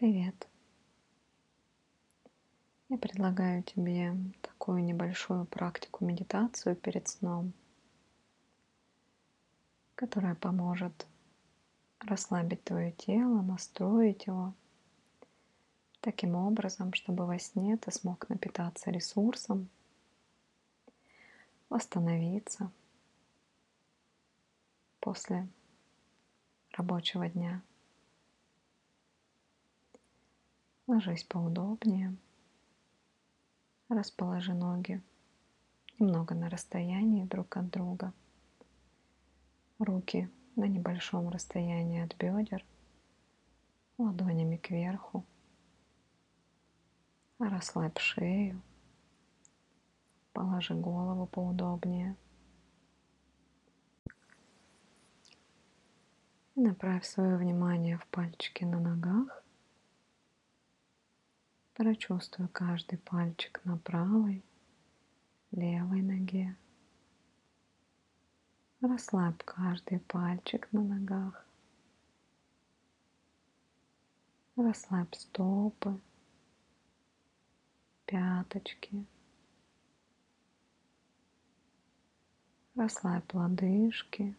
Привет. Я предлагаю тебе такую небольшую практику медитацию перед сном, которая поможет расслабить твое тело, настроить его таким образом, чтобы во сне ты смог напитаться ресурсом, восстановиться после рабочего дня. Ложись поудобнее. Расположи ноги немного на расстоянии друг от друга. Руки на небольшом расстоянии от бедер, ладонями кверху. Расслабь шею. Положи голову поудобнее. И направь свое внимание в пальчики на ногах. Прочувствуй каждый пальчик на правой, левой ноге. Расслабь каждый пальчик на ногах. Расслабь стопы, пяточки. Расслабь лодыжки.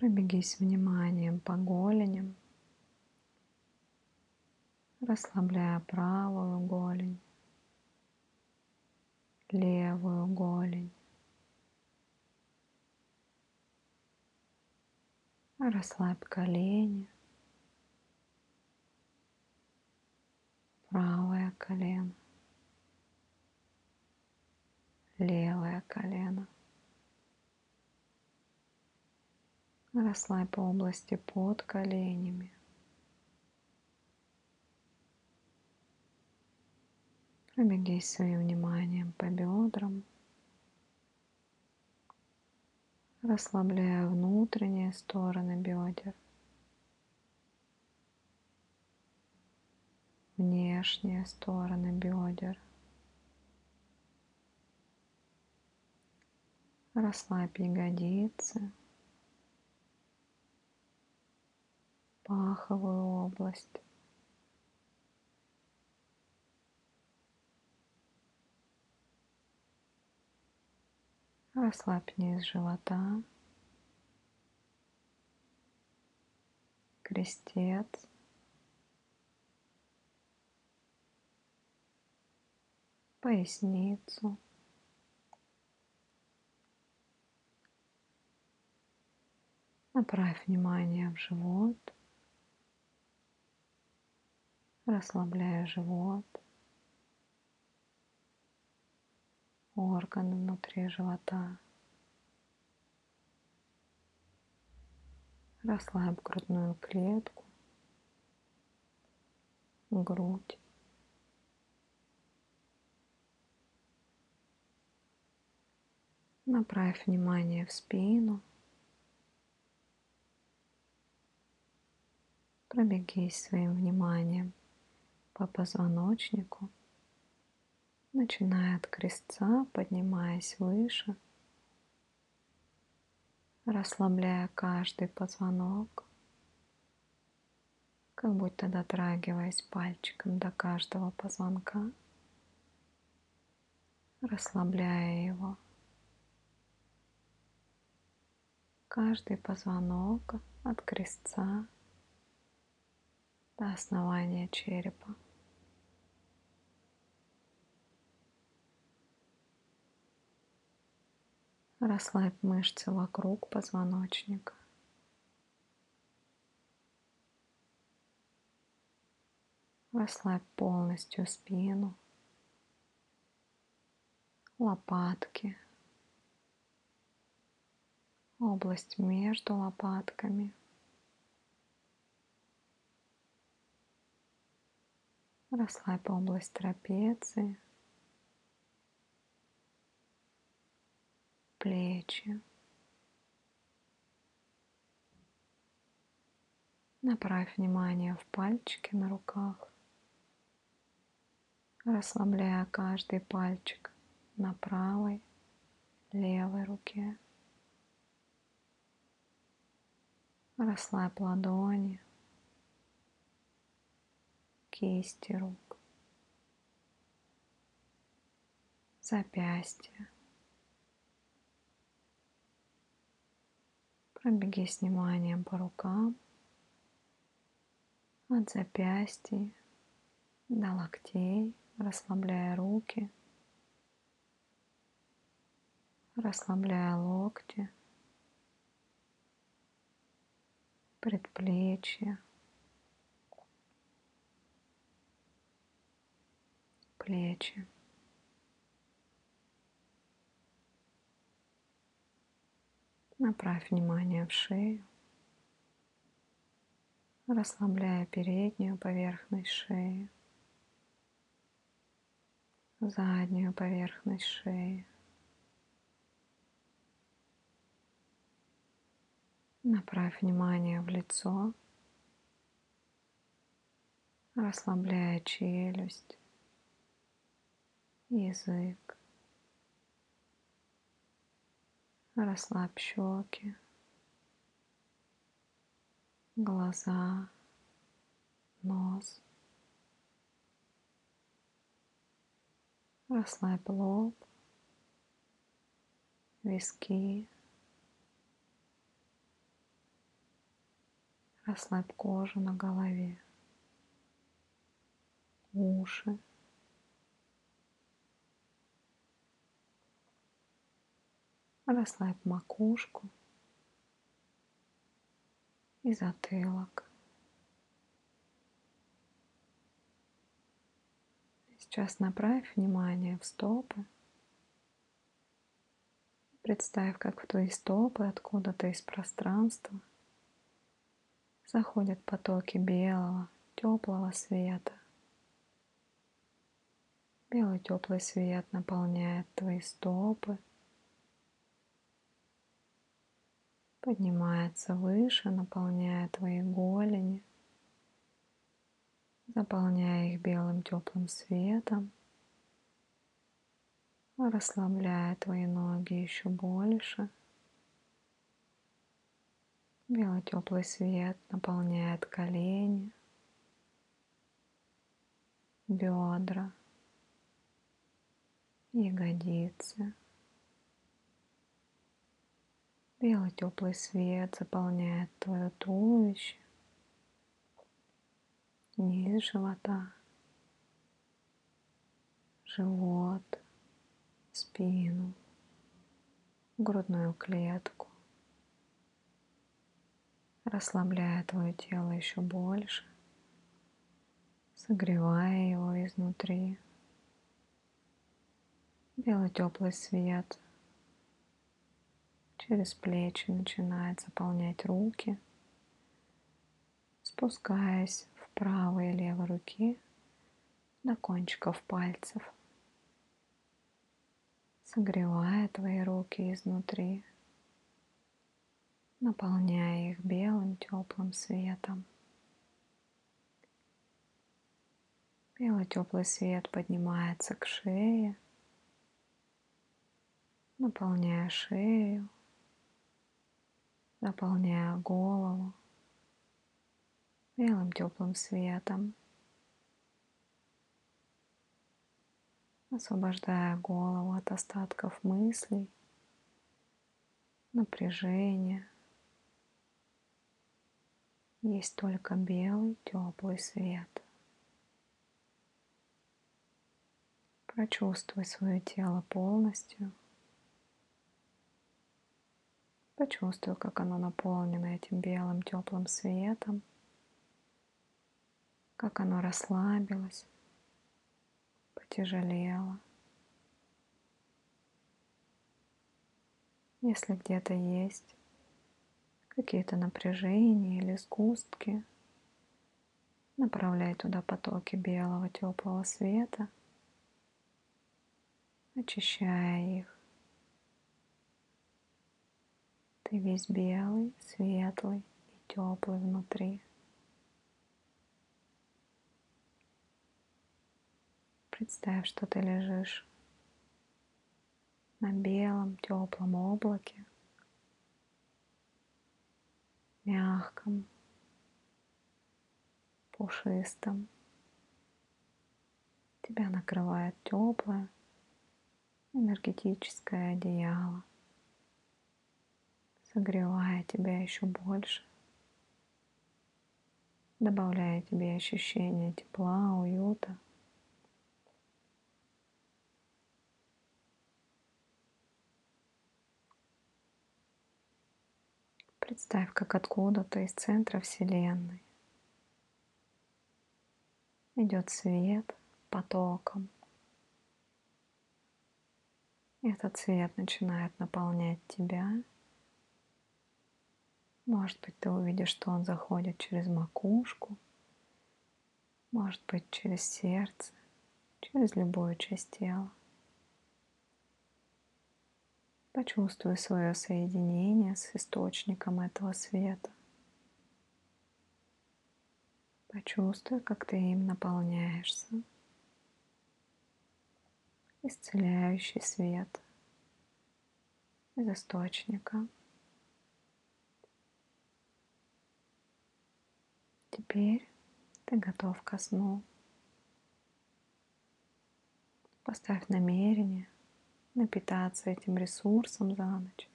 Пробегись вниманием по голеням, расслабляя правую голень, левую голень. Расслабь колени, Расслабь области под коленями. Пробегись своим вниманием по бедрам, расслабляя внутренние стороны бедер, внешние стороны бедер. Расслабь ягодицы. Паховую область. Расслабь низ живота, крестец, поясницу. Направь внимание в живот – расслабляя живот, органы внутри живота. Расслабь грудную клетку, грудь. Направь внимание в спину. Пробегись своим вниманием по позвоночнику, начиная от крестца, поднимаясь выше, расслабляя каждый позвонок, как будто дотрагиваясь пальчиком до каждого позвонка, расслабляя его. Каждый позвонок от крестца до основания черепа. Расслабь мышцы вокруг позвоночника. Расслабь полностью спину, лопатки, область между лопатками. Расслабь область трапеции. Плечи. Направь внимание в пальчики на руках, расслабляя каждый пальчик на правой, левой руке. Расслабь ладони, кисти рук, запястья. Пробегись вниманием по рукам, от запястья до локтей, расслабляя руки, расслабляя локти, предплечья, плечи. Направь внимание в шею, расслабляя переднюю поверхность шеи, заднюю поверхность шеи. Направь внимание в лицо, расслабляя челюсть, язык. Расслабь щеки, глаза, нос. Расслабь лоб, виски. Расслабь кожу на голове, уши. Расслабь макушку и затылок. Сейчас направь внимание в стопы. Представь, как в твои стопы откуда-то из пространства заходят потоки белого, теплого света. Белый теплый свет наполняет твои стопы, поднимается выше, наполняя твои голени, заполняя их белым теплым светом, расслабляя твои ноги еще больше. Белый теплый свет наполняет колени, бедра, ягодицы. Белый теплый свет заполняет твое туловище, низ живота, живот, спину, грудную клетку, расслабляя твое тело еще больше, согревая его изнутри. Белый теплый свет через плечи начинает заполнять руки, спускаясь в правой и левой руки до кончиков пальцев, согревая твои руки изнутри, наполняя их белым теплым светом. Белый теплый свет поднимается к шее, наполняя шею, наполняя голову белым теплым светом, освобождая голову от остатков мыслей, напряжения. Есть только белый теплый свет. Прочувствуй свое тело полностью. Почувствуй, как оно наполнено этим белым теплым светом, как оно расслабилось, потяжелело. Если где-то есть какие-то напряжения или сгустки, направляй туда потоки белого теплого света, очищая их. Ты весь белый, светлый и теплый внутри. Представь, что ты лежишь на белом теплом облаке. мягком, пушистом. Тебя накрывает теплое энергетическое одеяло, согревая тебя еще больше, добавляя тебе ощущение тепла, уюта. Представь, как откуда-то из центра Вселенной идет свет потоком. Этот свет начинает наполнять тебя. Может быть, ты увидишь, что он заходит через макушку, может быть, через сердце, через любую часть тела. Почувствуй свое соединение с источником этого света. Почувствуй, как ты им наполняешься. Исцеляющий свет из источника. Теперь ты готов ко сну. Поставь намерение – напитаться этим ресурсом за ночь,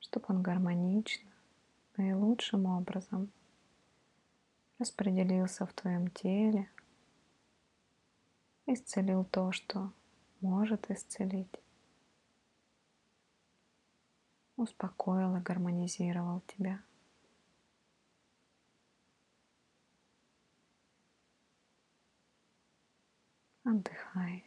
чтобы он гармонично, наилучшим образом распределился в твоем теле, исцелил то, что может исцелить, успокоил и гармонизировал тебя. Отдыхай.